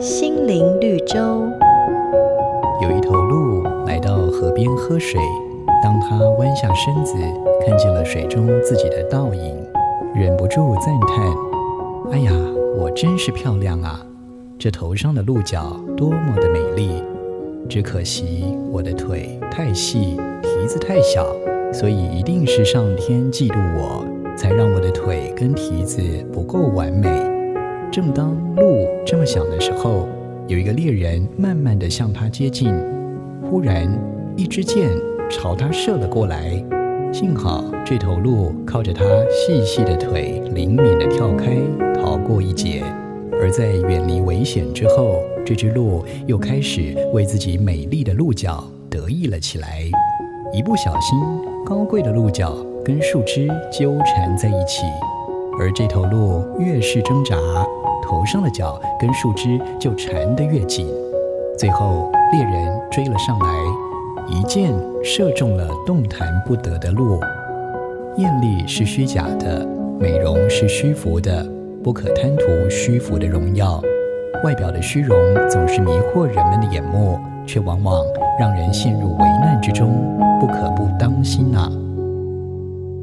心灵绿洲。有一头鹿来到河边喝水，当它弯下身子，看见了水中自己的倒影，忍不住赞叹：“哎呀，我真是漂亮啊！这头上的鹿角多么的美丽，只可惜我的腿太细，蹄子太小，所以一定是上天嫉妒我，才让我的腿跟蹄子不够完美。”正当鹿这么想的时候，有一个猎人慢慢地向他接近，忽然一支箭朝他射了过来。幸好这头鹿靠着它细细的腿，灵敏地跳开，逃过一劫。而在远离危险之后，这只鹿又开始为自己美丽的鹿角得意了起来。一不小心，高贵的鹿角跟树枝纠缠在一起，而这头鹿越是挣扎。头上的角跟树枝就缠得越紧，最后猎人追了上来，一箭射中了动弹不得的鹿。艳丽是虚假的，美容是虚浮的，不可贪图虚浮的荣耀。外表的虚荣总是迷惑人们的眼目，却往往让人陷入危难之中，不可不当心呐、啊。